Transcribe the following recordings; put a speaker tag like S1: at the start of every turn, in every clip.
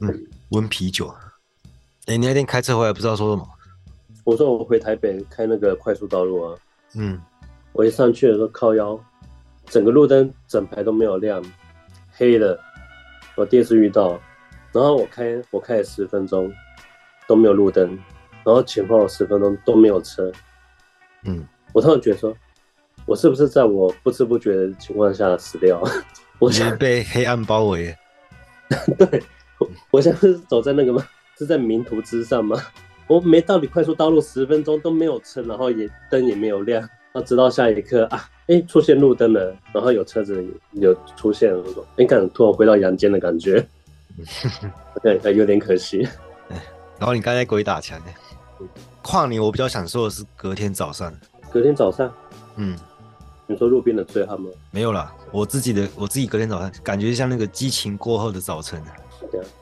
S1: 嗯，温啤酒。哎、欸，你那天开车回来不知道说什么？
S2: 我说我回台北开那个快速道路啊。
S1: 嗯，
S2: 我一上去的时候靠腰，整个路灯整排都没有亮，黑的。我第一次遇到，然后我开我开了十分钟都没有路灯，然后前后十分钟都没有车。
S1: 嗯，
S2: 我突然觉得说，我是不是在我不知不觉的情况下死掉？我
S1: 想被黑暗包围。
S2: 对，我现在是走在那个吗？是在迷途之上吗？我没到你快速道路十分钟都没有车，然后也灯也没有亮，然后直到下一刻啊，哎，出现路灯了，然后有车子有出现了，哎，感突然回到阳间的感觉，对，有点可惜。
S1: 然后你刚才鬼打墙，跨年我比较想说的是隔天早上，
S2: 隔天早上，
S1: 嗯。
S2: 你说路边的醉汉吗？
S1: 没有啦，我自己的，我自己隔天早上感觉像那个激情过后的早晨。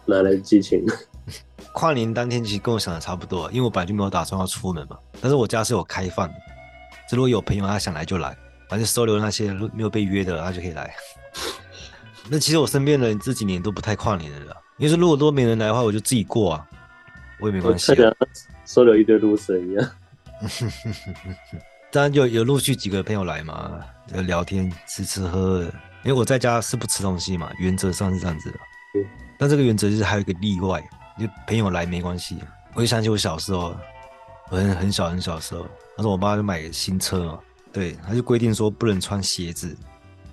S2: 哪来的激情？
S1: 跨年当天其实跟我想的差不多，因为我本来就没有打算要出门嘛。但是我家是有开放的，如果有朋友他想来就来，反正收留那些没有被约的，他就可以来。那其实我身边的人这几年都不太跨年的了，因为说如果都没人来的话，我就自己过啊，我也没关系。
S2: 收留一堆 loser 一样。
S1: 当然就有陆续几个朋友来嘛，聊天吃吃喝喝。因为我在家是不吃东西嘛，原则上是这样子的。
S2: 嗯。
S1: 但这个原则就是还有一个例外，就朋友来没关系。我就想起我小时候，我很很小很小的时候，那时候我爸就买个新车嘛，对，他就规定说不能穿鞋子，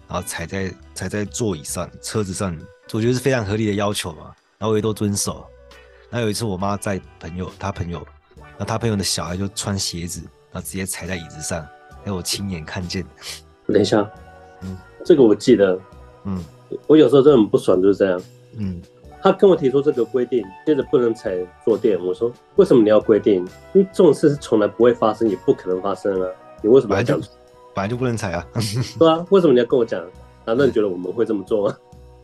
S1: 然后踩在踩在座椅上、车子上，我觉得是非常合理的要求嘛，然后我也都遵守。那有一次我妈在朋友，她朋友，那她朋友的小孩就穿鞋子。然后直接踩在椅子上，让我亲眼看见。
S2: 等一下，
S1: 嗯，
S2: 这个我记得，
S1: 嗯，
S2: 我有时候真的很不爽，就是这样，
S1: 嗯，
S2: 他跟我提出这个规定，接着不能踩坐垫，我说为什么你要规定？因为这种事是从来不会发生，也不可能发生啊，你为什么要讲？
S1: 本来就，不能踩啊，
S2: 对啊，为什么你要跟我讲？难道你觉得我们会这么做吗？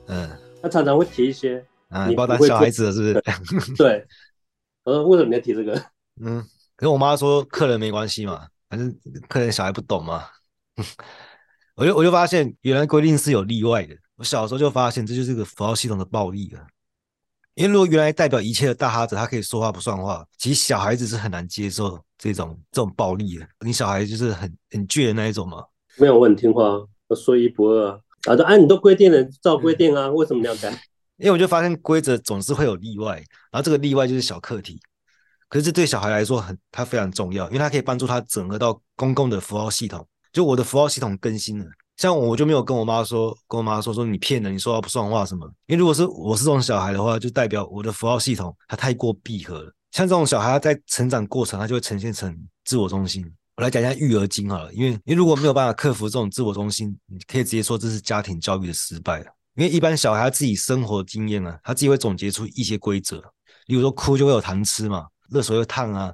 S1: 嗯，
S2: 他常常会提一些，
S1: 啊，你不要当小孩子了是不是？
S2: 对，我说为什么你要提这个？
S1: 嗯。可是我妈说客人没关系嘛，反正客人小孩不懂嘛。我就我就发现原来规定是有例外的。我小时候就发现这就是个符号系统的暴力了。因为如果原来代表一切的大哈子他可以说话不算话，其实小孩子是很难接受这种这种暴力的。你小孩就是很很倔的那一种嘛。
S2: 没有，我很听话，我说一不二啊。啊，啊，你都规定了，照规定啊，为什么你要改？
S1: 因为我就发现规则总是会有例外，然后这个例外就是小课题。可是这对小孩来说很，他非常重要，因为他可以帮助他整合到公共的符号系统。就我的符号系统更新了，像我就没有跟我妈说，跟我妈说说你骗人，你说话不算话什么。因为如果是我是这种小孩的话，就代表我的符号系统它太过闭合了。像这种小孩他在成长过程，他就会呈现成自我中心。我来讲一下育儿经好了，因为因为如果没有办法克服这种自我中心，你可以直接说这是家庭教育的失败。因为一般小孩他自己生活经验啊，他自己会总结出一些规则，例如说哭就会有糖吃嘛。热水又烫啊，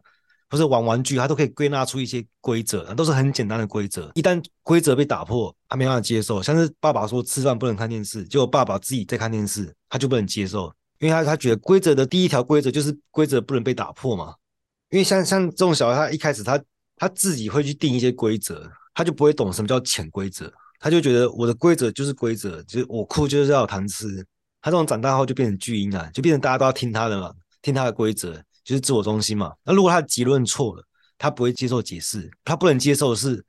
S1: 或是玩玩具，他都可以归纳出一些规则，都是很简单的规则。一旦规则被打破，他没办法接受。像是爸爸说吃饭不能看电视，结果爸爸自己在看电视，他就不能接受，因为他他觉得规则的第一条规则就是规则不能被打破嘛。因为像像这种小孩，他一开始他他自己会去定一些规则，他就不会懂什么叫潜规则，他就觉得我的规则就是规则，就是我哭就是要糖吃。他这种长大后就变成巨婴啊，就变成大家都要听他的嘛，听他的规则。就是自我中心嘛。那如果他的结论错了，他不会接受解释，他不能接受的是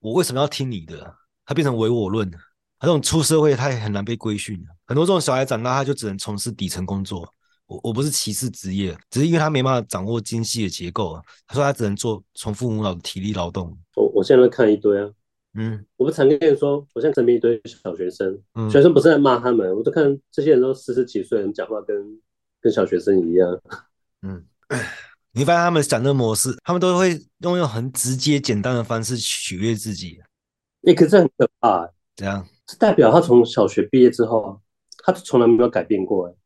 S1: 我为什么要听你的？他变成唯我论。他这种出社会，他也很难被规训。很多这种小孩长大，他就只能从事底层工作。我我不是歧视职业，只是因为他没办法掌握精细的结构啊。他说他只能做重复无脑的体力劳动。
S2: 我我现在看一堆啊，
S1: 嗯，我
S2: 不常跟你说，我现在身边一堆小学生，
S1: 嗯、
S2: 学生不是在骂他们，我都看这些人都四十几岁人讲话跟跟小学生一样，
S1: 嗯。你发现他们讲的模式，他们都会用用很直接、简单的方式取悦自己。
S2: 哎、欸，可是很可怕、欸。
S1: 怎样？
S2: 是代表他从小学毕业之后，他从来没有改变过、欸。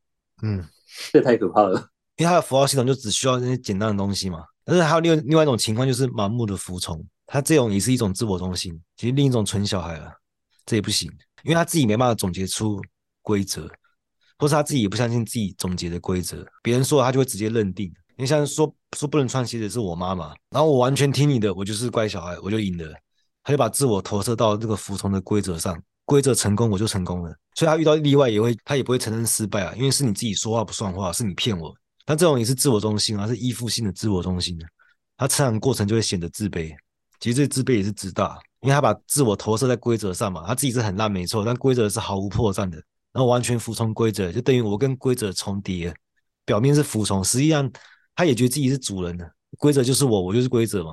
S1: 嗯，
S2: 这太可怕了。
S1: 因为他的符号系统就只需要那些简单的东西嘛。但是还有另另外一种情况，就是盲目的服从。他这种也是一种自我中心，其实另一种纯小孩了。这也不行，因为他自己没办法总结出规则，或是他自己也不相信自己总结的规则，别人说他就会直接认定。你像说说不能穿鞋子是我妈妈，然后我完全听你的，我就是乖小孩，我就赢了。他就把自我投射到这个服从的规则上，规则成功，我就成功了。所以他遇到例外也会，他也不会承认失败啊，因为是你自己说话不算话，是你骗我。但这种也是自我中心啊，是依附性的自我中心的。他成长过程就会显得自卑，其实这自卑也是自大，因为他把自我投射在规则上嘛，他自己是很烂没错，但规则是毫无破绽的，然后完全服从规则，就等于我跟规则重叠，表面是服从，实际上他也觉得自己是主人的，规则就是我，我就是规则嘛。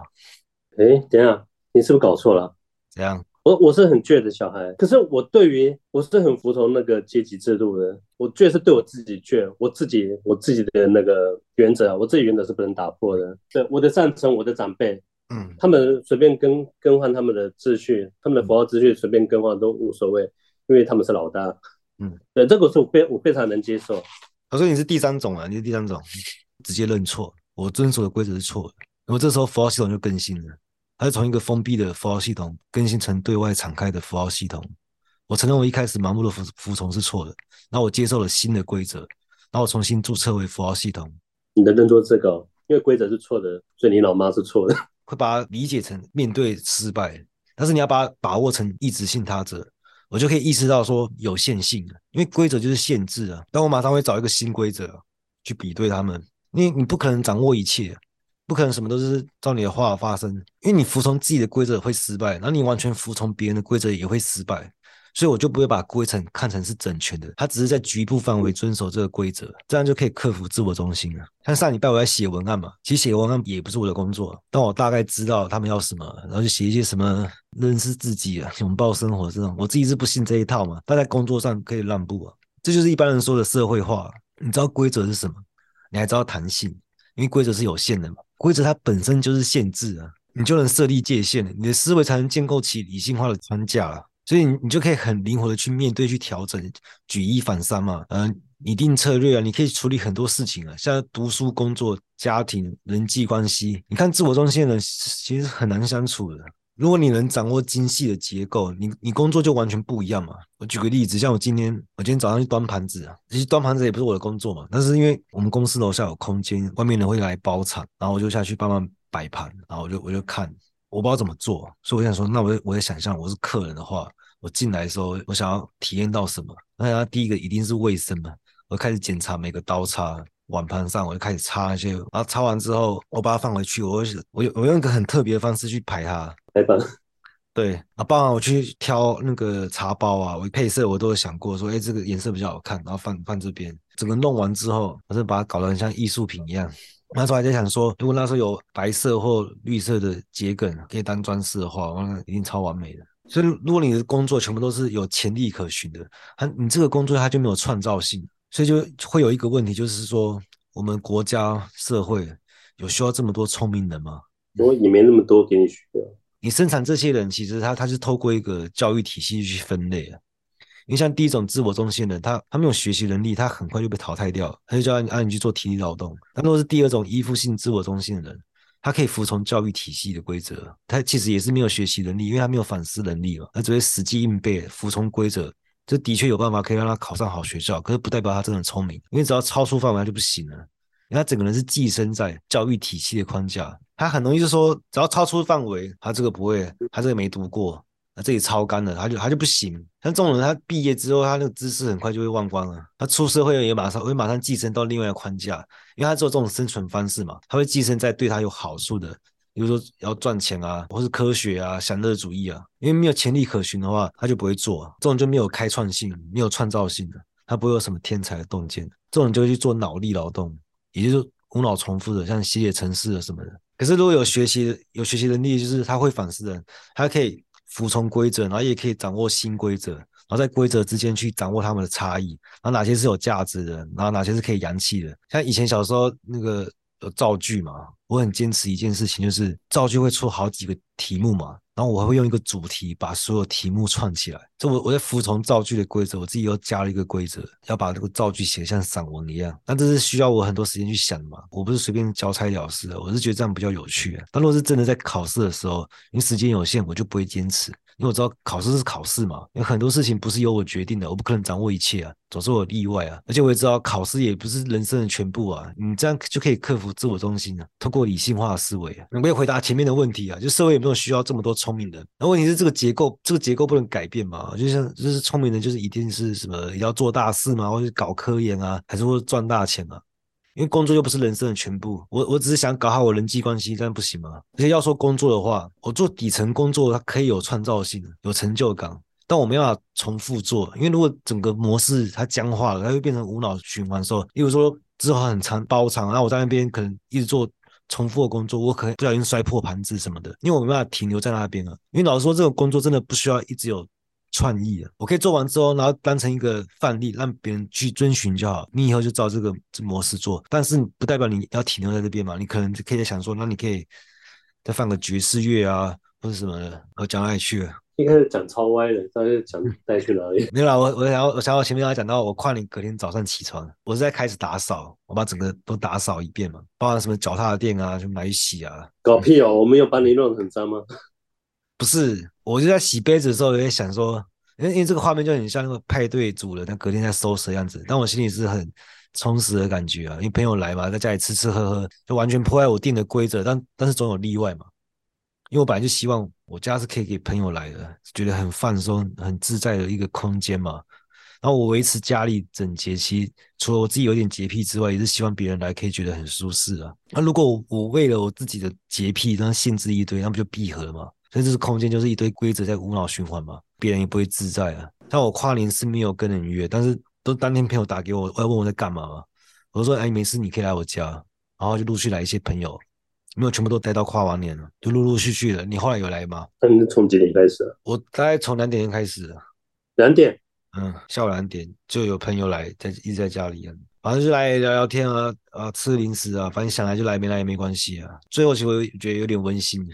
S2: 哎，等一下，你是不是搞错了？
S1: 怎样？
S2: 我我是很倔的小孩，可是我对于我是很服从那个阶级制度的。我倔是对我自己倔，我自己我自己的那个原则，我自己原则是不能打破的。对，我的上层，我的长辈，嗯，他们随便更更换他们的秩序，他们的符号秩序随便更换都无所谓，因为他们是老大。嗯，对，这个是我非我非常能接受。
S1: 我说你是第三种啊，你是第三种，直接认错，我遵守的规则是错的。那么这时候符号系统就更新了。它是从一个封闭的符号系统更新成对外敞开的符号系统。我承认我一开始盲目的服服从是错的，然后我接受了新的规则，然后我重新注册为符号系统。
S2: 你的认知这个，因为规则是错的，所以你老妈是错的。
S1: 会把它理解成面对失败，但是你要把它把握成一直信他者，我就可以意识到说有限性，因为规则就是限制啊。但我马上会找一个新规则去比对他们，因为你不可能掌握一切。不可能什么都是照你的话发生，因为你服从自己的规则会失败，然后你完全服从别人的规则也会失败，所以我就不会把规程看成是整全的，他只是在局部范围遵守这个规则，这样就可以克服自我中心了。像上礼拜我在写文案嘛，其实写文案也不是我的工作，但我大概知道他们要什么，然后就写一些什么认识自己啊、拥抱生活这种，我自己是不信这一套嘛，但在工作上可以让步啊，这就是一般人说的社会化。你知道规则是什么？你还知道弹性，因为规则是有限的嘛。规则它本身就是限制啊，你就能设立界限，你的思维才能建构起理性化的框架啊，所以你你就可以很灵活的去面对、去调整、举一反三嘛，嗯，拟定策略啊，你可以处理很多事情啊，像读书、工作、家庭、人际关系，你看自我中心的人其实很难相处的。如果你能掌握精细的结构，你你工作就完全不一样嘛。我举个例子，像我今天我今天早上去端盘子啊，其实端盘子也不是我的工作嘛，但是因为我们公司楼下有空间，外面人会来包场，然后我就下去帮忙摆盘，然后我就我就看，我不知道怎么做，所以我想说，那我我在想象我是客人的话，我进来的时候，我想要体验到什么？那他第一个一定是卫生嘛，我开始检查每个刀叉。碗盘上，我就开始擦一些，然后擦完之后，我把它放回去。我我我用一个很特别的方式去排它，
S2: 排版。
S1: 对，啊，包含我去挑那个茶包啊，我配色我都有想过，说，哎，这个颜色比较好看，然后放放这边。整个弄完之后，我是把它搞得很像艺术品一样。那时候还在想说，如果那时候有白色或绿色的桔梗可以当装饰的话，那一定超完美的。所以，如果你的工作全部都是有潜力可循的，它你这个工作它就没有创造性。所以就会有一个问题，就是说，我们国家社会有需要这么多聪明人吗？
S2: 我也没那么多给你需要。
S1: 你生产这些人，其实他他是透过一个教育体系去分类啊。因为像第一种自我中心的人，他他没有学习能力，他很快就被淘汰掉，他就叫你按你去做体力劳动。但如果是第二种依附性自我中心的人，他可以服从教育体系的规则，他其实也是没有学习能力，因为他没有反思能力嘛，他只会死记硬背，服从规则。这的确有办法可以让他考上好学校，可是不代表他真的聪明，因为只要超出范围他就不行了。因为他整个人是寄生在教育体系的框架，他很容易就说，只要超出范围，他这个不会，他这个没读过，他这里超干了，他就他就不行。像这种人，他毕业之后，他那个知识很快就会忘光了。他出社会也马上会马上寄生到另外一个框架，因为他只有这种生存方式嘛，他会寄生在对他有好处的。比如说要赚钱啊，或是科学啊、享乐主义啊，因为没有潜力可循的话，他就不会做。这种就没有开创性、没有创造性的，他不会有什么天才的洞见。这种就去做脑力劳动，也就是无脑重复的，像写写程式啊什么的。可是如果有学习、有学习能力，就是他会反思的，他可以服从规则，然后也可以掌握新规则，然后在规则之间去掌握他们的差异，然后哪些是有价值的，然后哪些是可以扬弃的。像以前小时候那个。有造句嘛？我很坚持一件事情，就是造句会出好几个题目嘛，然后我还会用一个主题把所有题目串起来。这我我在服从造句的规则，我自己又加了一个规则，要把这个造句写像散文一样。那这是需要我很多时间去想的嘛，我不是随便交差了事的，我是觉得这样比较有趣啊。但如果是真的在考试的时候，因为时间有限，我就不会坚持。因为我知道考试是考试嘛，有很多事情不是由我决定的，我不可能掌握一切啊，总是有例外啊。而且我也知道考试也不是人生的全部啊，你这样就可以克服自我中心啊，通过理性化的思维啊。你没有回答前面的问题啊，就社会有没有需要这么多聪聪明人。那问题是这个结构，这个结构不能改变嘛？就像就是聪明人，就是一定是什么要做大事嘛，或者搞科研啊，还是会赚大钱啊？因为工作又不是人生的全部。我我只是想搞好我人际关系，但不行吗。而且要说工作的话，我做底层工作，它可以有创造性，有成就感，但我没办法重复做。因为如果整个模式它僵化了，它会变成无脑循环的时候，例如说之后很长包场，然后我在那边可能一直做。重复的工作，我可能不小心摔破盘子什么的，因为我没办法停留在那边了。因为老实说，这种工作真的不需要一直有创意的，我可以做完之后，然后当成一个范例，让别人去遵循就好。你以后就照这个这模式做，但是不代表你要停留在这边嘛。你可能可以在想说，那你可以再放个爵士乐啊，或者什么的，我讲哪里去？
S2: 一开始讲超歪的，但是讲带去哪里？
S1: 没有啦，我我想要我想要前面要讲到，我跨年隔天早上起床，我是在开始打扫，我把整个都打扫一遍嘛，包含什么脚踏垫啊，就拿去洗啊。
S2: 搞屁哦！我没有把你弄得很脏吗？
S1: 不是，我就在洗杯子的时候，有点想说，因为因为这个画面就很像那个派对组的，那隔天在收拾的样子，但我心里是很充实的感觉啊，因为朋友来嘛，在家里吃吃喝喝，就完全破坏我定的规则，但但是总有例外嘛。因为我本来就希望我家是可以给朋友来的，觉得很放松、很自在的一个空间嘛。然后我维持家里整洁，其实除了我自己有点洁癖之外，也是希望别人来可以觉得很舒适啊。那如果我，为了我自己的洁癖，然后限制一堆，那不就闭合了吗？所以这是空间，就是一堆规则在无脑循环嘛，别人也不会自在啊。像我跨年是没有跟人约，但是都当天朋友打给我，我要问我在干嘛嘛。我就说：“哎，没事，你可以来我家。”然后就陆续来一些朋友。没有全部都待到跨完年了，就陆陆续续的。你后来有来吗？
S2: 那你从几点开始？
S1: 我大概从两点开始。
S2: 两点？
S1: 嗯，下午两点就有朋友来，在一直在家里，反正就来聊聊天啊，啊，吃零食啊，反正想来就来，没来也没关系啊。最后其实我觉得有点温馨，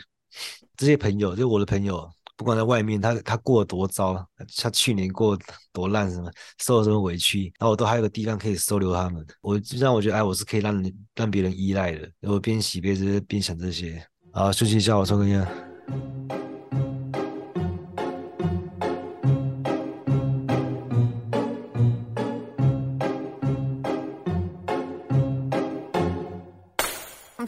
S1: 这些朋友就是我的朋友。不管在外面，他他过得多糟，他去年过多烂，什么受了什么委屈，然后我都还有个地方可以收留他们。我就让我觉得，哎，我是可以让人让别人依赖的。然后边洗杯子边想这些。好，休息一下，我抽根烟。I'm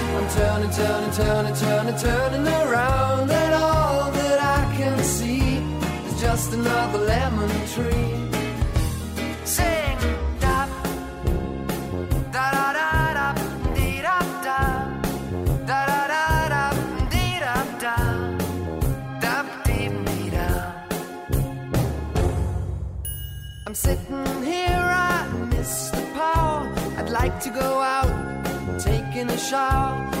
S3: turn and turn and turn and turn and turning around. And all that I can see is just another lemon tree. Sing da da da da. I'm sitting here, I miss the power. I'd like to go out, taking a shower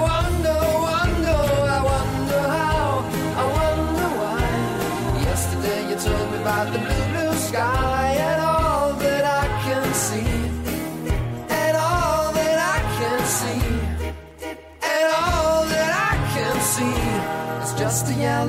S1: 今天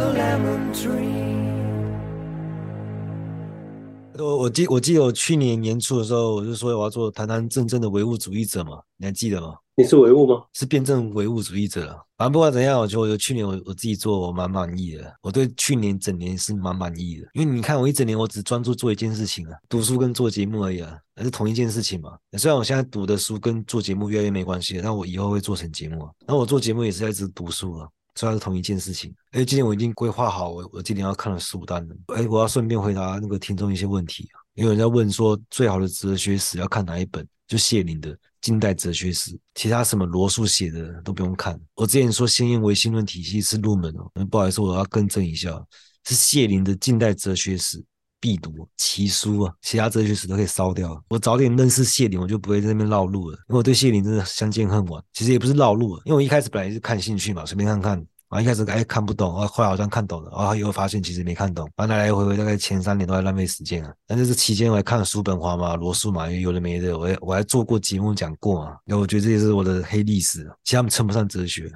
S1: 我我记我记得我去年年初的时候，我就说我要做堂堂正正的唯物主义者嘛，你还记得吗？
S2: 你是唯物吗？
S1: 是辩证唯物主义者了。反正不管怎样，我觉得我去年我我自己做我蛮满意的。我对去年整年是蛮满意的，因为你看我一整年我只专注做一件事情啊，读书跟做节目而已啊，还是同一件事情嘛。虽然我现在读的书跟做节目越来越没关系了，但我以后会做成节目啊。那我做节目也是在一直读书啊。主要是同一件事情，哎，今天我已经规划好，我我今天要看的书单了。哎，我要顺便回答那个听众一些问题因为人家问说，最好的哲学史要看哪一本？就谢林的《近代哲学史》，其他什么罗素写的都不用看。我之前说先验唯心论体系是入门哦，不好意思，我要更正一下，是谢林的《近代哲学史》必读奇书啊，其他哲学史都可以烧掉。我早点认识谢林，我就不会在那边绕路了，因为我对谢林真的相见恨晚。其实也不是绕路，因为我一开始本来是看兴趣嘛，随便看看。啊，一开始哎看不懂，啊，后来好像看懂了，啊，后又发现其实没看懂，反正来来回回大概前三年都在浪费时间啊。但是这期间我还看了叔本华嘛、罗素嘛，有的没的，我还我还做过节目讲过嘛。那我觉得这也是我的黑历史，其实他们称不上哲学。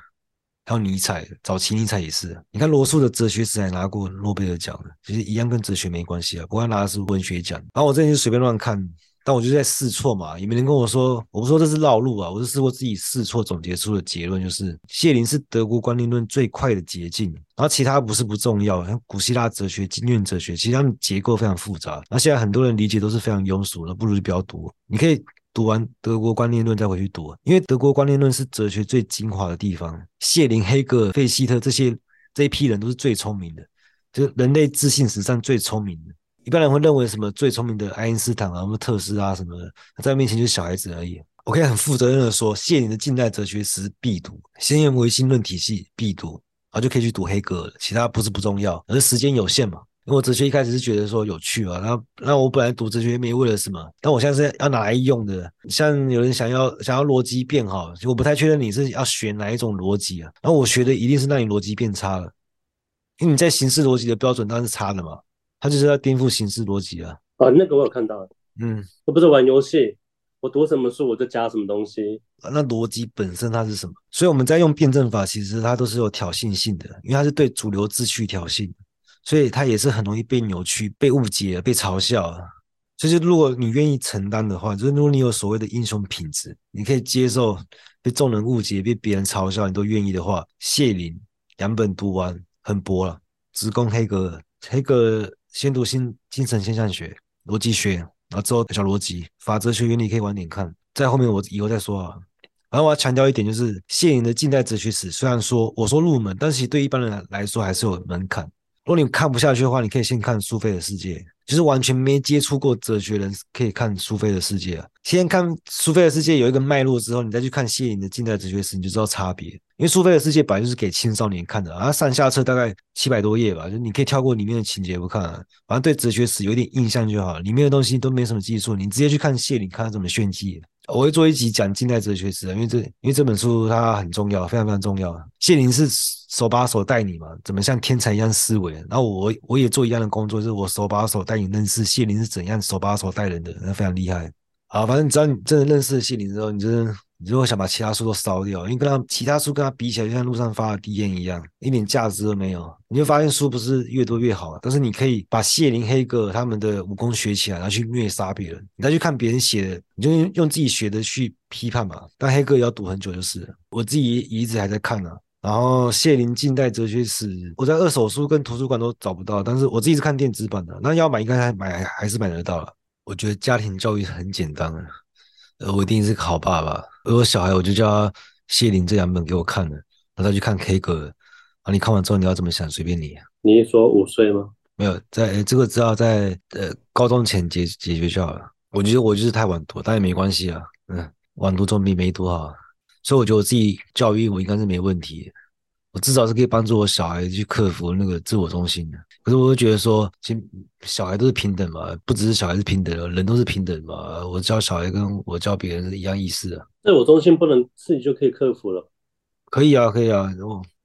S1: 还有尼采，早期尼采也是。你看罗素的哲学史还拿过诺贝尔奖的，其实一样跟哲学没关系啊，不过他拿的是文学奖。然后我这边就随便乱看。但我就在试错嘛，也没人跟我说，我不说这是绕路啊，我是试过自己试错总结出的结论，就是谢林是德国观念论最快的捷径，然后其他不是不重要，像古希腊哲学、经验哲学，其实他们结构非常复杂，那现在很多人理解都是非常庸俗的，不如就不要读。你可以读完德国观念论再回去读，因为德国观念论是哲学最精华的地方。谢林、黑格尔、费希特这些这一批人都是最聪明的，就是人类自信史上最聪明的。一般人会认为什么最聪明的爱因斯坦啊，什么特斯拉什么的，在面前就是小孩子而已。我可以很负责任的说，谢林的近代哲学史必读，先验唯心论体系必读，然后就可以去读黑格尔了。其他不是不重要，而是时间有限嘛。因为我哲学一开始是觉得说有趣啊，然后那我本来读哲学没为了什么，但我现在是要拿来用的。像有人想要想要逻辑变好，我不太确定你是要学哪一种逻辑啊。然后我学的一定是让你逻辑变差了，因为你在形式逻辑的标准当然是差的嘛。他就是要颠覆形式逻辑啊！
S2: 啊，那个我有看到，
S1: 嗯，
S2: 我不是玩游戏，我读什么书我就加什么东西。
S1: 那逻辑本身它是什么？所以我们在用辩证法，其实它都是有挑衅性的，因为它是对主流秩序挑衅，所以它也是很容易被扭曲、被误解、被嘲笑啊。所以如果你愿意承担的话，就是如果你有所谓的英雄品质，你可以接受被众人误解、被别人嘲笑，你都愿意的话，谢林两本读完很薄了，直攻黑格尔，黑格尔。先读新精神现象学、逻辑学，然后之后小逻辑、法则学原理可以晚点看，在后面我以后再说啊。然后我要强调一点，就是谢林的近代哲学史，虽然说我说入门，但是对一般人来说还是有门槛。如果你看不下去的话，你可以先看苏菲的世界。就是完全没接触过哲学人可以看苏菲的世界啊。先看苏菲的世界有一个脉络之后，你再去看谢林的近代哲学史，你就知道差别。因为苏菲的世界本来就是给青少年看的啊，上下册大概七百多页吧，就你可以跳过里面的情节不看，反正对哲学史有点印象就好。里面的东西都没什么技术，你直接去看谢林，看他怎么炫技。我会做一集讲近代哲学史啊，因为这因为这本书它很重要，非常非常重要。谢林是手把手带你嘛，怎么像天才一样思维？然后我我也做一样的工作，就是我手把手带你认识谢林是怎样手把手带人的，那非常厉害。好，反正只要你真的认识谢林之后，你就是。你如果想把其他书都烧掉，因为跟他其他书跟他比起来，就像路上发的递烟一样，一点价值都没有。你会发现书不是越多越好，但是你可以把谢林、黑格尔他们的武功学起来，然后去虐杀别人。你再去看别人写的，你就用自己学的去批判嘛。但黑格也要读很久就是，我自己一直还在看呢、啊。然后谢林近代哲学史，我在二手书跟图书馆都找不到，但是我自己是看电子版的。那要买应该还买还是买得到了。我觉得家庭教育很简单啊。呃，我一定是个好爸爸。而我小孩，我就叫他谢林这两本给我看了，然后他去看 K 歌。啊，你看完之后你要怎么想，随便你。
S2: 你是说五岁吗？
S1: 没有，在、欸、这个只要在呃高中前解解决就好了。我觉得我就是太晚读，但也没关系啊。嗯，晚读总比没读好。所以我觉得我自己教育我应该是没问题。我至少是可以帮助我小孩去克服那个自我中心的。可是我会觉得说，其实小孩都是平等嘛，不只是小孩是平等的，人都是平等嘛。我教小孩跟我教别人是一样意思的。
S2: 自我中心不能自己就可以克服了？
S1: 可以啊，可以啊。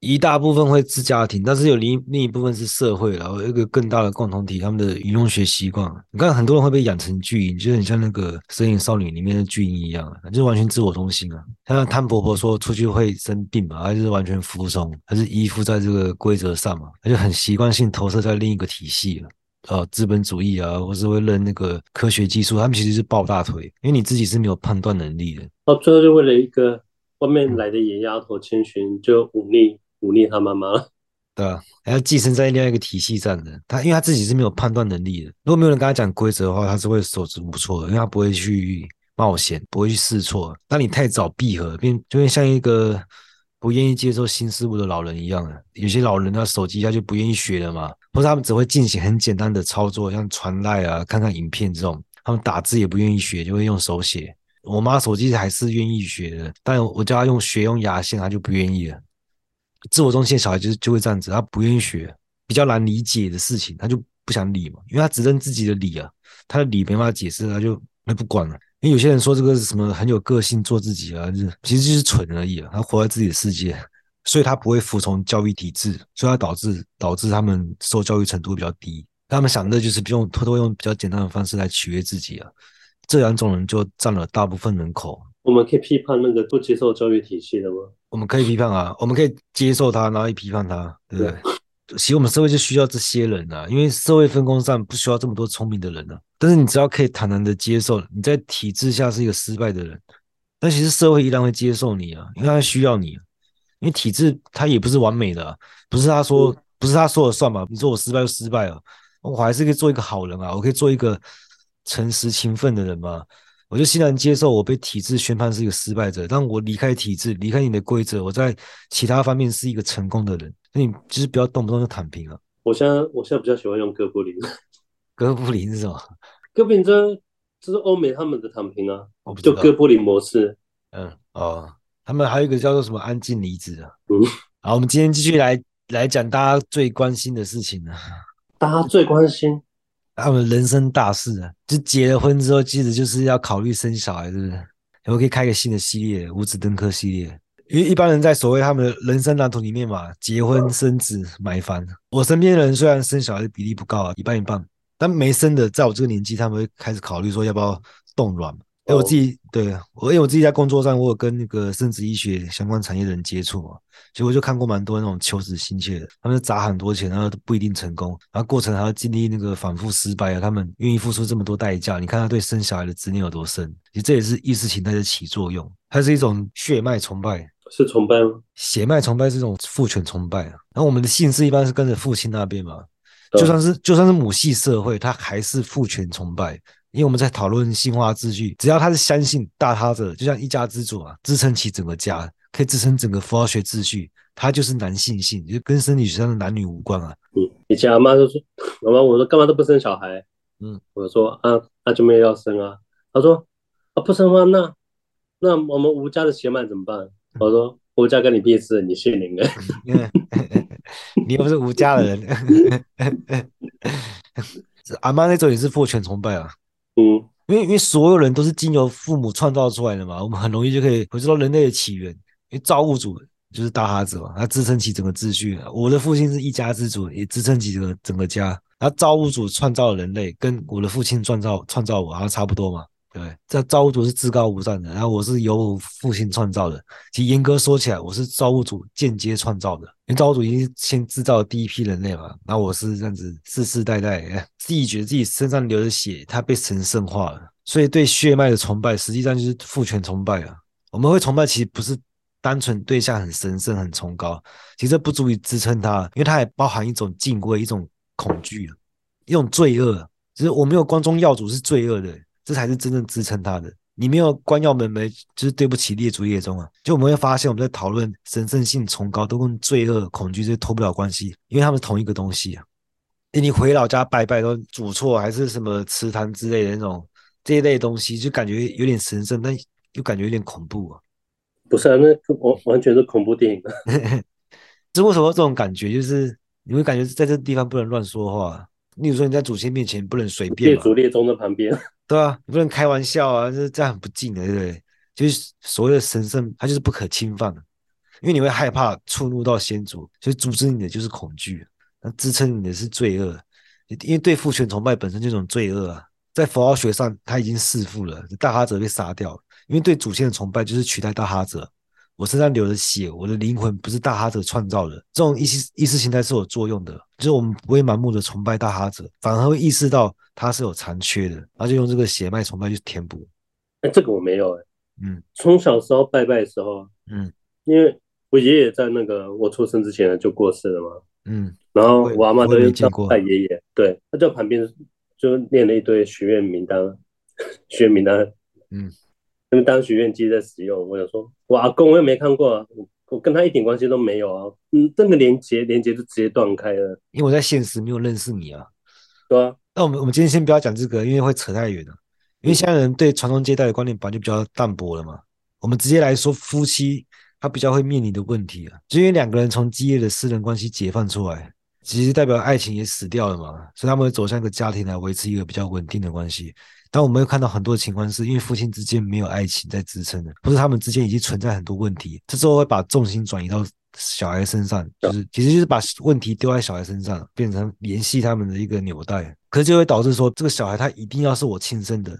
S1: 一大部分会是家庭，但是有另另一部分是社会，然后一个更大的共同体，他们的饮用学习惯。你看很多人会被养成巨婴，就是很像那个《神隐少女》里面的巨婴一样，就是完全自我中心啊。像汤婆婆说出去会生病嘛，她就是完全服从，还是依附在这个规则上嘛，她就很习惯性投射在另一个体系了。呃，资本主义啊，或是会认那个科学技术，他们其实是抱大腿，因为你自己是没有判断能力的。
S2: 到最后就为了一个外面来的野丫头千寻，就忤逆。忤逆他妈妈，
S1: 对啊，还要寄生在另外一个体系上的他，因为他自己是没有判断能力的。如果没有人跟他讲规则的话，他是会手足无措的，因为他不会去冒险，不会去试错。当你太早闭合，变就会像一个不愿意接受新事物的老人一样的。有些老人他手机他就不愿意学了嘛，或者他们只会进行很简单的操作，像传赖啊、看看影片这种。他们打字也不愿意学，就会用手写。我妈手机还是愿意学的，但我叫她用学用牙线，她就不愿意了。自我中心的小孩就是就会这样子，他不愿意学比较难理解的事情，他就不想理嘛，因为他只认自己的理啊，他的理没办法解释，他就那不管了。因为有些人说这个是什么很有个性，做自己啊，就是其实就是蠢而已啊，他活在自己的世界，所以他不会服从教育体制，所以他导致导致他们受教育程度比较低，他们想的就是不用偷偷用比较简单的方式来取悦自己啊，这两种人就占了大部分人口。
S2: 我们可以批判那个不接受教育体系的吗？
S1: 我们可以批判啊，我们可以接受他，然后也批判他，对不对？其实我们社会就需要这些人啊，因为社会分工上不需要这么多聪明的人啊。但是你只要可以坦然的接受，你在体制下是一个失败的人，但其实社会依然会接受你啊，因为他需要你，因为体制它也不是完美的啊，不是他说不是他说了算嘛？你说我失败就失败了，我还是可以做一个好人啊，我可以做一个诚实勤奋的人嘛。我就欣然接受我被体制宣判是一个失败者，但我离开体制，离开你的规则，我在其他方面是一个成功的人。那你就是不要动不动就躺平了。
S2: 我现在我现在比较喜欢用哥布林。
S1: 哥布林是什么？
S2: 哥布林这这是欧美他们的躺平啊，就哥布林模式。
S1: 嗯哦，他们还有一个叫做什么安静离职啊。嗯，好，我们今天继续来来讲大家最关心的事情啊。
S2: 大家最关心。
S1: 他们人生大事啊，就结了婚之后，其实就是要考虑生小孩，是不是？我可以开个新的系列，五子登科系列。因为一般人在所谓他们的人生蓝图里面嘛，结婚、生子、买房。我身边的人虽然生小孩的比例不高啊，一半一半，但没生的，在我这个年纪，他们会开始考虑说要不要冻卵。哎，我自己对我，因为我自己在工作上，我有跟那个生殖医学相关产业的人接触嘛，其实我就看过蛮多那种求子心切的，他们砸很多钱，然后都不一定成功，然后过程还要经历那个反复失败啊，他们愿意付出这么多代价，你看他对生小孩的执念有多深，其实这也是意识形态的起作用，它是一种血脉崇拜，
S2: 是崇拜吗？
S1: 血脉崇拜是一种父权崇拜啊，然后我们的姓氏一般是跟着父亲那边嘛，就算是就算是母系社会，它还是父权崇拜。因为我们在讨论性化秩序，只要他是相信大他者，就像一家之主啊，支撑起整个家，可以支撑整个符号学秩序，他就是男性性，就跟生理学上的男女无关啊。
S2: 嗯，以前阿妈就说，妈妈，我说干嘛都不生小孩？嗯，我说啊，那就没有要生啊。他说啊，不生的话，那那我们吴家的血脉怎么办？我说吴家跟你屁事，你姓林的，
S1: 你又不是吴家的人。阿妈那种也是父权崇拜啊。
S2: 嗯，
S1: 因为因为所有人都是经由父母创造出来的嘛，我们很容易就可以回溯到人类的起源。因为造物主就是大哈子嘛，他支撑起整个秩序。我的父亲是一家之主，也支撑起整个整个家。他造物主创造了人类，跟我的父亲创造创造我，好像差不多嘛。对，这造物主是至高无上的，然后我是由我父亲创造的。其实严格说起来，我是造物主间接创造的，因为造物主已经先制造第一批人类嘛。然后我是这样子世世代代，自己觉得自己身上流的血，它被神圣化了。所以对血脉的崇拜，实际上就是父权崇拜啊。我们会崇拜，其实不是单纯对象很神圣、很崇高，其实这不足以支撑它，因为它还包含一种敬畏、一种恐惧、一种罪恶。其实我没有光宗耀祖是罪恶的。这才是真正支撑他的。你没有关耀门楣，就是对不起列祖列宗啊！就我们会发现，我们在讨论神圣性崇高，都跟罪恶、恐惧这脱不了关系，因为他们是同一个东西啊。你回老家拜拜，都主错还是什么祠堂之类的那种这一类东西，就感觉有点神圣，但又感觉有点恐怖啊。
S2: 不是啊，那完完全是恐怖电影。
S1: 这为什么这种感觉？就是你会感觉在这个地方不能乱说话。例如说你在祖先面前不能随便。
S2: 列祖列宗的旁边。
S1: 对啊，你不能开玩笑啊，这这样很不敬的，对不对？就是所谓的神圣，它就是不可侵犯的。因为你会害怕触怒到先祖，所以阻止你的就是恐惧，那支撑你的是罪恶，因为对父权崇拜本身就是种罪恶啊。在佛教学上，他已经弑父了，大哈者被杀掉，因为对祖先的崇拜就是取代大哈者。我身上流的血，我的灵魂不是大哈者创造的。这种意识意识形态是有作用的，就是我们不会盲目的崇拜大哈者，反而会意识到他是有残缺的，然后就用这个血脉崇拜去填补。
S2: 哎，这个我没有哎、欸。
S1: 嗯，
S2: 从小时候拜拜的时候，
S1: 嗯，
S2: 因为我爷爷在那个我出生之前就过世了嘛，
S1: 嗯，
S2: 然后我阿妈都叫拜爷爷，对，他在旁边就念了一堆许愿名单，许愿名单，嗯。因为当许愿机在使用，我想说，我阿公我又没看过啊，我我跟他一点关系都没有啊，嗯，这个连接连接就直接断开了。
S1: 因为我在现实没有认识你啊。
S2: 对啊。
S1: 那我们我们今天先不要讲这个，因为会扯太远了。因为现在人对传宗接代的观念本来就比较淡薄了嘛。我们直接来说夫妻，他比较会面临的问题啊，就因为两个人从激烈的私人关系解放出来，其实代表爱情也死掉了嘛，所以他们会走向一个家庭来维持一个比较稳定的关系。但我们会看到很多情况，是因为夫妻之间没有爱情在支撑的，或是他们之间已经存在很多问题，这时候会把重心转移到小孩身上，就是其实就是把问题丢在小孩身上，变成联系他们的一个纽带，可是就会导致说，这个小孩他一定要是我亲生的。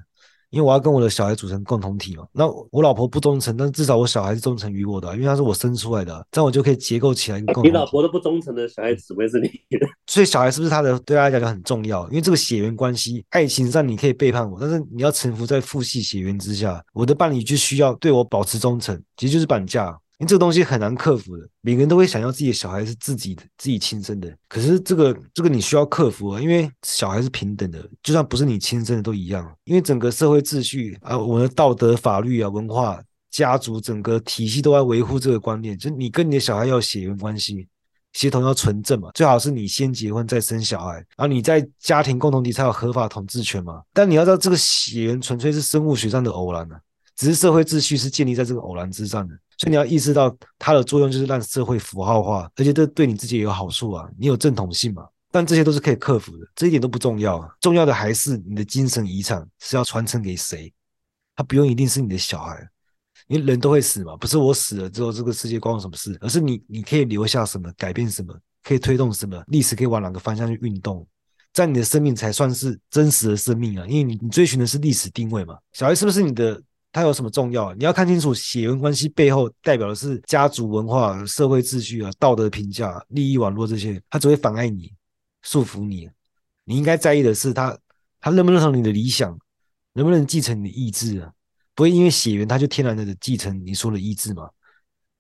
S1: 因为我要跟我的小孩组成共同体嘛，那我老婆不忠诚，但至少我小孩是忠诚于我的，啊，因为他是我生出来的，啊，这样我就可以结构起来一个共同体。
S2: 你老婆都不忠诚的小孩子，会是你的？
S1: 所以小孩是不是他的？对他来讲就很重要，因为这个血缘关系，爱情上你可以背叛我，但是你要臣服在父系血缘之下，我的伴侣就需要对我保持忠诚，其实就是绑架。因为这个东西很难克服的，每个人都会想要自己的小孩是自己的、自己亲生的。可是这个这个你需要克服啊，因为小孩是平等的，就算不是你亲生的都一样。因为整个社会秩序啊，我们的道德、法律啊、文化、家族整个体系都在维护这个观念，就是你跟你的小孩要血缘关系，血统要纯正嘛，最好是你先结婚再生小孩，然后你在家庭共同体才有合法统治权嘛。但你要知道，这个血缘纯粹是生物学上的偶然啊，只是社会秩序是建立在这个偶然之上的。所以你要意识到它的作用就是让社会符号化，而且这对你自己也有好处啊，你有正统性嘛。但这些都是可以克服的，这一点都不重要。重要的还是你的精神遗产是要传承给谁，他不用一定是你的小孩，因为人都会死嘛，不是我死了之后这个世界关我什么事，而是你你可以留下什么，改变什么，可以推动什么，历史可以往哪个方向去运动，在你的生命才算是真实的生命啊，因为你你追寻的是历史定位嘛。小孩是不是你的？它有什么重要？你要看清楚血缘关系背后代表的是家族文化、社会秩序啊、道德评价、利益网络这些，它只会妨碍你、束缚你。你应该在意的是他，他认不认同你的理想，能不能继承你的意志啊？不会因为血缘他就天然的继承你说的意志嘛？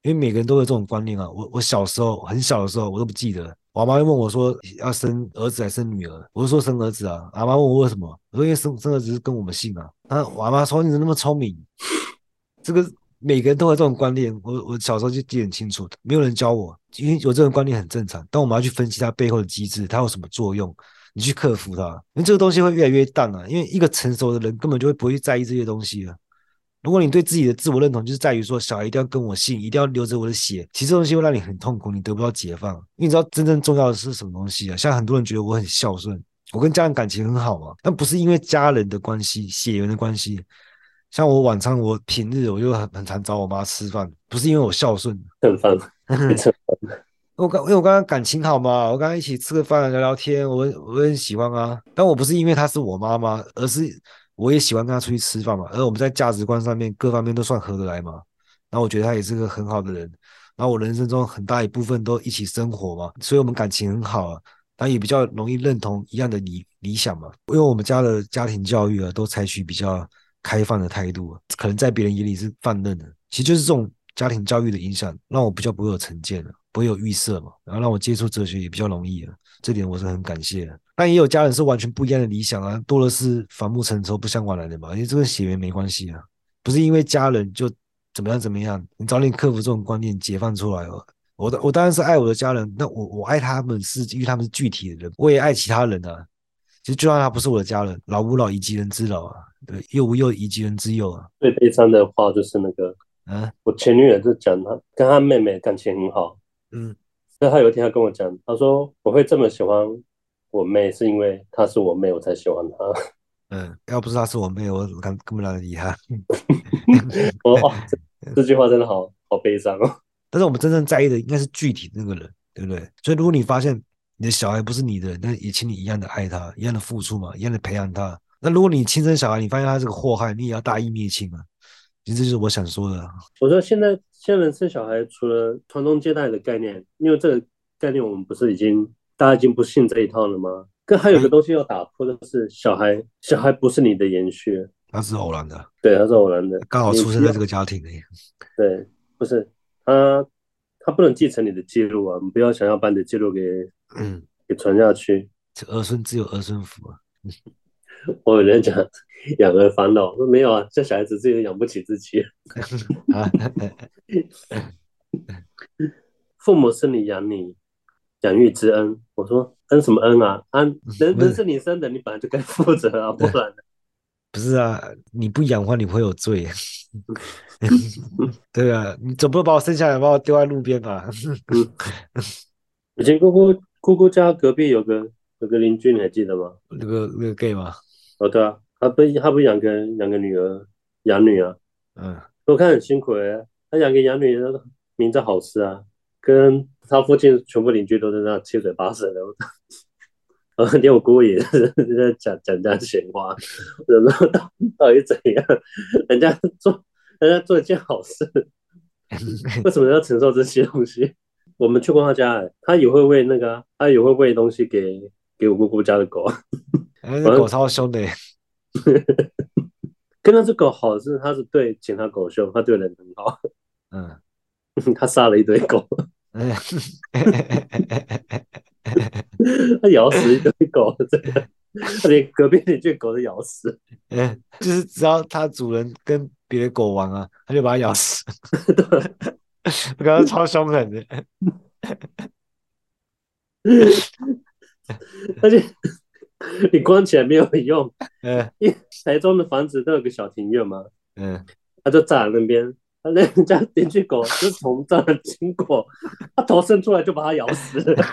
S1: 因为每个人都有这种观念啊。我我小时候很小的时候，我都不记得。我妈又问我说要生儿子还是生女儿？我就说生儿子啊。阿妈问我为什么？我说因为生生儿子是跟我们姓啊。那我妈说你怎么那么聪明？这个每个人都有这种观念。我我小时候就记得很清楚，没有人教我，因为有这种观念很正常。但我们要去分析它背后的机制，它有什么作用，你去克服它。因为这个东西会越来越淡啊。因为一个成熟的人根本就会不会在意这些东西了。如果你对自己的自我认同就是在于说小孩一定要跟我姓，一定要流着我的血，其实这东西会让你很痛苦，你得不到解放。因为你知道真正重要的是什么东西啊？像很多人觉得我很孝顺，我跟家人感情很好嘛，但不是因为家人的关系、血缘的关系。像我晚餐我平日我就很很常找我妈吃饭，不是因为我孝顺，
S2: 蹭饭，蹭饭。
S1: 我刚因为我刚刚感情好嘛，我刚刚一起吃个饭聊聊天，我我很喜欢啊。但我不是因为她是我妈妈，而是。我也喜欢跟他出去吃饭嘛，而我们在价值观上面各方面都算合得来嘛。然后我觉得他也是个很好的人，然后我人生中很大一部分都一起生活嘛，所以我们感情很好啊，然后也比较容易认同一样的理理想嘛。因为我们家的家庭教育啊，都采取比较开放的态度，可能在别人眼里是放任的，其实就是这种家庭教育的影响，让我比较不会有成见了，不会有预设嘛，然后让我接触哲学也比较容易了，这点我是很感谢的。但也有家人是完全不一样的理想啊，多的是反目成仇、不相往来的嘛。因为这跟血缘没关系啊，不是因为家人就怎么样怎么样。你早点克服这种观念，解放出来哦。我的我当然是爱我的家人，那我我爱他们是因为他们是具体的人，我也爱其他人啊。其实就算他不是我的家人，老吾老以及人之老啊，对，幼吾幼以及人之幼啊。
S2: 最悲伤的话就是那个，嗯、啊，我前女友就讲她跟她妹妹感情很好，嗯，那她有一天她跟我讲，她说我会这么喜欢。我妹是因为她是我妹，我才喜欢她。
S1: 嗯，要不是她是我妹，我根根本懒得理她。
S2: 哦，这句话真的好好悲伤哦。
S1: 但是我们真正在意的应该是具体那个人，对不对？所以如果你发现你的小孩不是你的，那也请你一样的爱他，一样的付出嘛，一样的培养他。那如果你亲生小孩，你发现他是个祸害，你也要大义灭亲啊。其实这就是我想说的。
S2: 我说现在现在人生小孩，除了传宗接代的概念，因为这个概念我们不是已经大家已经不信这一套了吗？可还有个东西要打破的是，小孩小孩不是你的延续，
S1: 他是偶然的。
S2: 对，他是偶然的，
S1: 刚好出生在这个家庭里。
S2: 对，不是他他不能继承你的记录啊！你不要想要把你的记录给嗯给传下去。
S1: 这儿孙自有儿孙福啊！
S2: 我有人讲养儿防老，说没有啊，这小孩子自己都养不起自己。父母生你养你，养育之恩。我说恩什么恩啊？恩人人是你生的，你本来就该 负责啊，不然
S1: 不是啊，你不养的话，你会有罪。对啊，你总不能把我生下来，把我丢在路边吧？
S2: 以前姑姑姑姑家隔壁有个有个邻居，你还记得吗？
S1: 那个那个 gay 吗？
S2: 哦，对啊，他不他不养个养个女儿养女啊，嗯，我看很辛苦诶，他养个养女儿，名字好吃啊，跟他附近全部邻居都在那七嘴八舌的，然后连我姑姑也是在讲讲这样闲话，然后到到底怎样？人家做人家做一件好事，为什么要承受这些东西？我们去过他家，他也会喂那个，他也会喂东西给给我姑姑家的狗。
S1: 那 狗超凶的，
S2: 跟那只狗好是，它是对其他狗凶，它对人很好。嗯，它杀了一堆狗，它咬死一堆狗，真的，它连隔壁邻居狗都咬死。
S1: 嗯，就是只要它主人跟别的狗玩啊，它就把它咬死。对，我刚刚超凶狠的，
S2: 而且。你关起来没有用，嗯，因为台中的房子都有个小庭院嘛，嗯，他就站在那边，他那人家邻居狗就从这儿经过，他头伸出来就把它咬死了，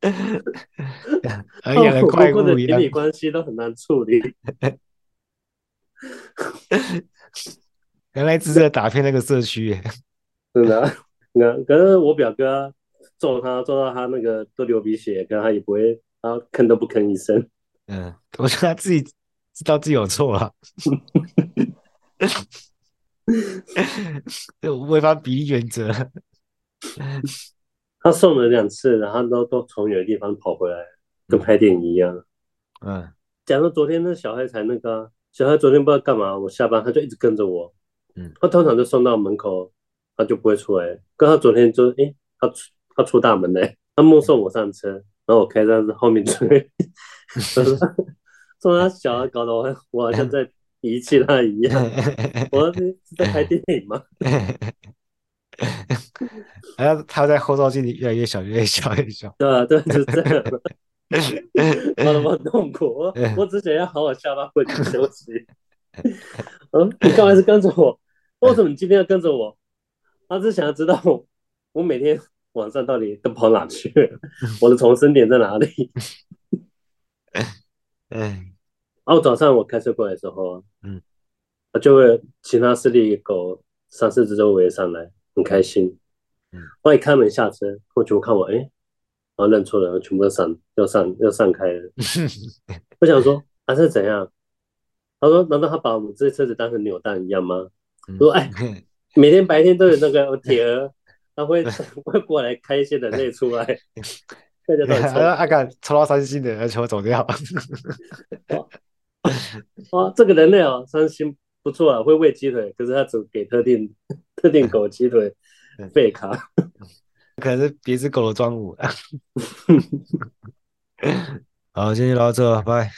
S1: 哎呀，怪物的
S2: 邻里关系都很难处理，
S1: 原来是在打骗那个社区，
S2: 真的，那可是我表哥。揍他，揍到他那个都流鼻血，可他也不会，他吭都不吭一声。
S1: 嗯，我觉得他自己知道自己有错了，违反比例原则。
S2: 他送了两次，然后都都从远的地方跑回来，跟拍电影一样。嗯，假如昨天那小孩才那个、啊，小孩昨天不知道干嘛，我下班他就一直跟着我。嗯，他通常就送到门口，他就不会出来。跟他昨天就，诶、欸，他出。他出大门嘞，他目送我上车，然后我开车在后面追，说他小孩搞得我我好像在遗弃他一样。我说是在拍电影吗？
S1: 好 像他在后照镜里越来越小，越来越小，越小。
S2: 对啊，对，就是这样。我很痛苦，我我只想要好好下班回去休息。嗯，你干嘛是跟着我？为什么你今天要跟着我？他只想要知道我，我每天。晚上到底都跑哪去了？我的重生点在哪里？哎，然后早上我开车过来的时候，嗯，就会其他势力狗三四只就围上来，很开心。嗯，我一开门下车，我全部看我，哎，然后认错了，全部都散，要散，要散开了。我想说，他、啊、是怎样？他说，难道他把我们这车子当成扭蛋一样吗？我说，哎，每天白天都有那个铁鹅。他会 会过来开一些人类出来，大家都抽。
S1: 阿敢抽到三星的，要求我走掉。
S2: 哦，这个人类哦，三星不错啊，会喂鸡腿，可是他只给特定 特定狗鸡腿废卡，
S1: 可能是别只狗的专武。好，今天就到这，拜。